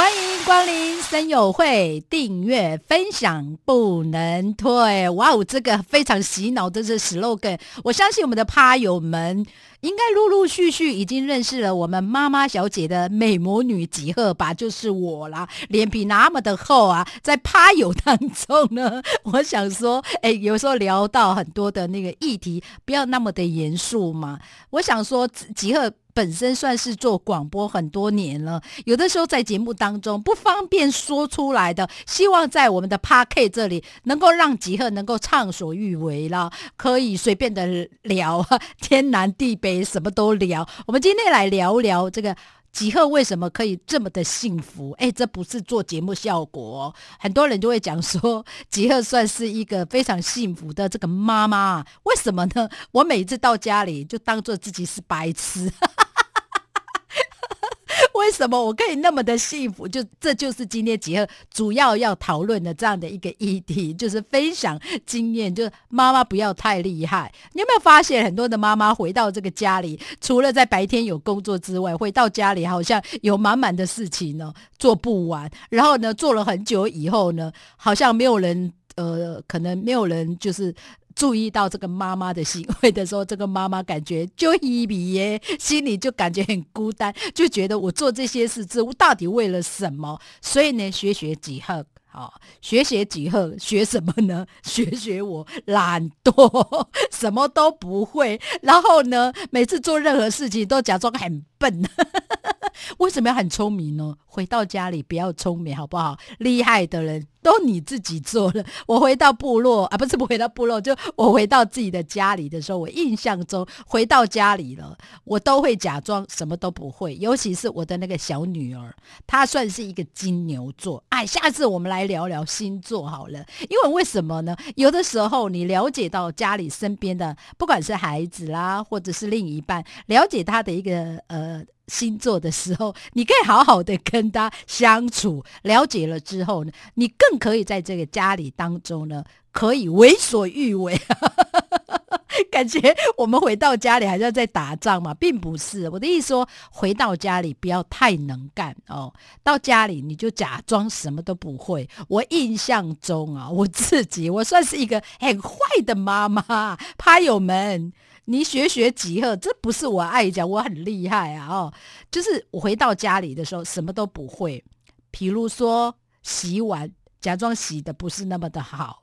欢迎光临森友会，订阅分享不能退。哇哦，这个非常洗脑这是 slogan，我相信我们的趴友们应该陆陆续续已经认识了我们妈妈小姐的美魔女吉鹤吧，就是我啦，脸皮那么的厚啊，在趴友当中呢，我想说，哎，有时候聊到很多的那个议题，不要那么的严肃嘛。我想说，吉鹤。本身算是做广播很多年了，有的时候在节目当中不方便说出来的，希望在我们的 p a r k 这里能够让吉赫能够畅所欲为了，可以随便的聊，天南地北什么都聊。我们今天来聊聊这个。吉赫为什么可以这么的幸福？哎，这不是做节目效果，很多人就会讲说，吉赫算是一个非常幸福的这个妈妈。为什么呢？我每次到家里就当做自己是白痴。为什么我可以那么的幸福？就这就是今天结合主要要讨论的这样的一个议题，就是分享经验。就是妈妈不要太厉害。你有没有发现很多的妈妈回到这个家里，除了在白天有工作之外，回到家里好像有满满的事情呢，做不完。然后呢，做了很久以后呢，好像没有人呃，可能没有人就是。注意到这个妈妈的行为的时候，这个妈妈感觉就一比耶，心里就感觉很孤单，就觉得我做这些事，这到底为了什么？所以呢，学学几何，好，学学几何，学什么呢？学学我懒惰，什么都不会，然后呢，每次做任何事情都假装很笨。为什么要很聪明呢？回到家里不要聪明，好不好？厉害的人都你自己做了。我回到部落啊，不是不回到部落，就我回到自己的家里的时候，我印象中回到家里了，我都会假装什么都不会。尤其是我的那个小女儿，她算是一个金牛座。哎，下次我们来聊聊星座好了。因为为什么呢？有的时候你了解到家里身边的，不管是孩子啦，或者是另一半，了解他的一个呃。星座的时候，你可以好好的跟他相处，了解了之后呢，你更可以在这个家里当中呢，可以为所欲为。感觉我们回到家里还是要在打仗嘛，并不是我的意思说，回到家里不要太能干哦，到家里你就假装什么都不会。我印象中啊，我自己我算是一个很坏的妈妈，趴友们。你学学几何，这不是我爱讲，我很厉害啊！哦，就是我回到家里的时候什么都不会，譬如说洗碗，假装洗的不是那么的好，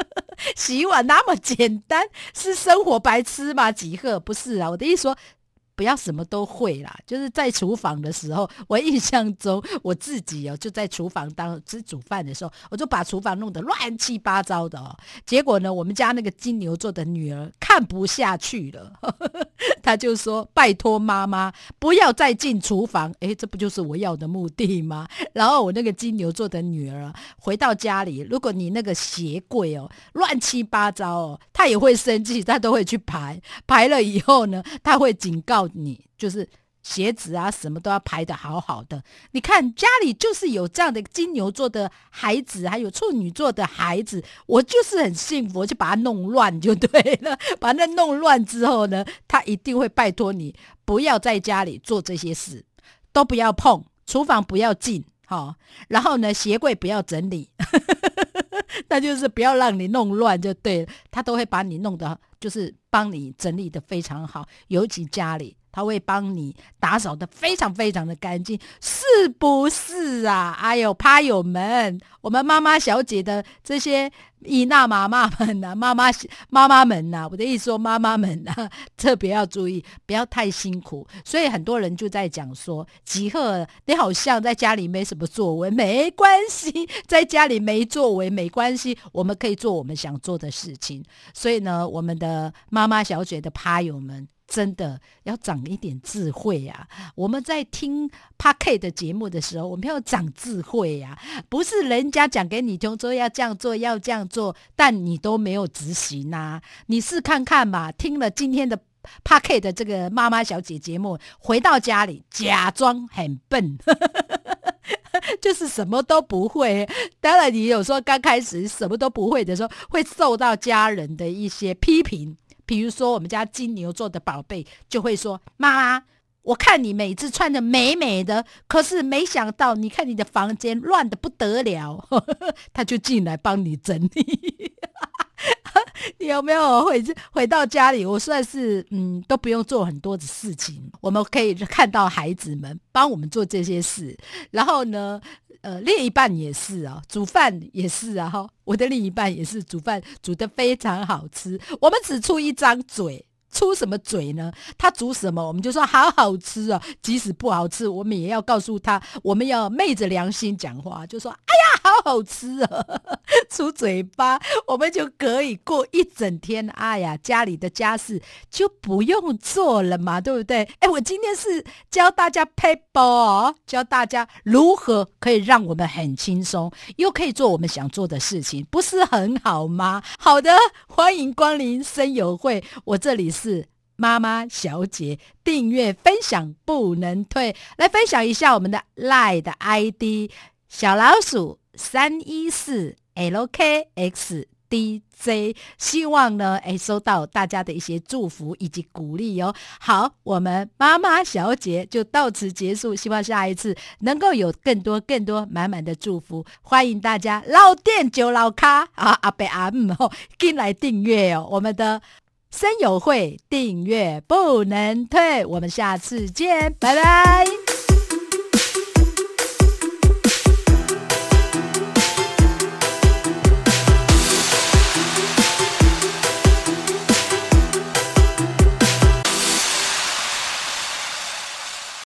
洗碗那么简单，是生活白痴吗？几何不是啊，我的意思说。不要什么都会啦，就是在厨房的时候，我印象中我自己哦，就在厨房当吃煮饭的时候，我就把厨房弄得乱七八糟的哦。结果呢，我们家那个金牛座的女儿看不下去了，她就说：“拜托妈妈，不要再进厨房。”诶，这不就是我要的目的吗？然后我那个金牛座的女儿回到家里，如果你那个鞋柜哦乱七八糟哦，她也会生气，她都会去排排了以后呢，她会警告。你就是鞋子啊，什么都要排的好好的。你看家里就是有这样的金牛座的孩子，还有处女座的孩子，我就是很幸福，我就把它弄乱就对了。把那弄乱之后呢，他一定会拜托你不要在家里做这些事，都不要碰，厨房不要进，好，然后呢，鞋柜不要整理，那就是不要让你弄乱就对了。他都会把你弄得就是。帮你整理的非常好，尤其家里他会帮你打扫的非常非常的干净，是不是？啊？哎呦，趴友们，我们妈妈小姐的这些伊娜妈妈们呐，妈妈妈妈们呐，我的意思说妈妈们呐，特别要注意，不要太辛苦。所以很多人就在讲说，吉赫你好像在家里没什么作为，没关系，在家里没作为没关系，我们可以做我们想做的事情。所以呢，我们的。妈妈小姐的趴友们，真的要长一点智慧呀！我们在听 p a K 的节目的时候，我们要长智慧呀，不是人家讲给你听说要这样做，要这样做，但你都没有执行呐。你试看看嘛，听了今天的 p a K 的这个妈妈小姐节目，回到家里假装很笨。就是什么都不会。当然，你有时候刚开始什么都不会的时候，会受到家人的一些批评。比如说，我们家金牛座的宝贝就会说：“妈妈，我看你每次穿的美美的，可是没想到，你看你的房间乱的不得了。” 他就进来帮你整理。你有没有回回到家里？我算是嗯，都不用做很多的事情，我们可以看到孩子们帮我们做这些事。然后呢，呃，另一半也是啊，煮饭也是啊，哈，我的另一半也是煮饭煮的非常好吃。我们只出一张嘴。出什么嘴呢？他煮什么，我们就说好好吃啊！即使不好吃，我们也要告诉他，我们要昧着良心讲话，就说：“哎呀，好吃啊！” 出嘴巴，我们就可以过一整天。哎呀，家里的家事就不用做了嘛，对不对？哎，我今天是教大家 paper 哦，教大家如何可以让我们很轻松，又可以做我们想做的事情，不是很好吗？好的，欢迎光临生友会，我这里是。是妈妈小姐订阅分享不能退，来分享一下我们的 Lie 的 ID 小老鼠三一四 LKXDJ，希望呢诶收到大家的一些祝福以及鼓励哦。好，我们妈妈小姐就到此结束，希望下一次能够有更多更多满满的祝福，欢迎大家老店就老咖啊阿伯阿姆吼进来订阅哦，我们的。声友会订阅不能退，我们下次见，拜拜。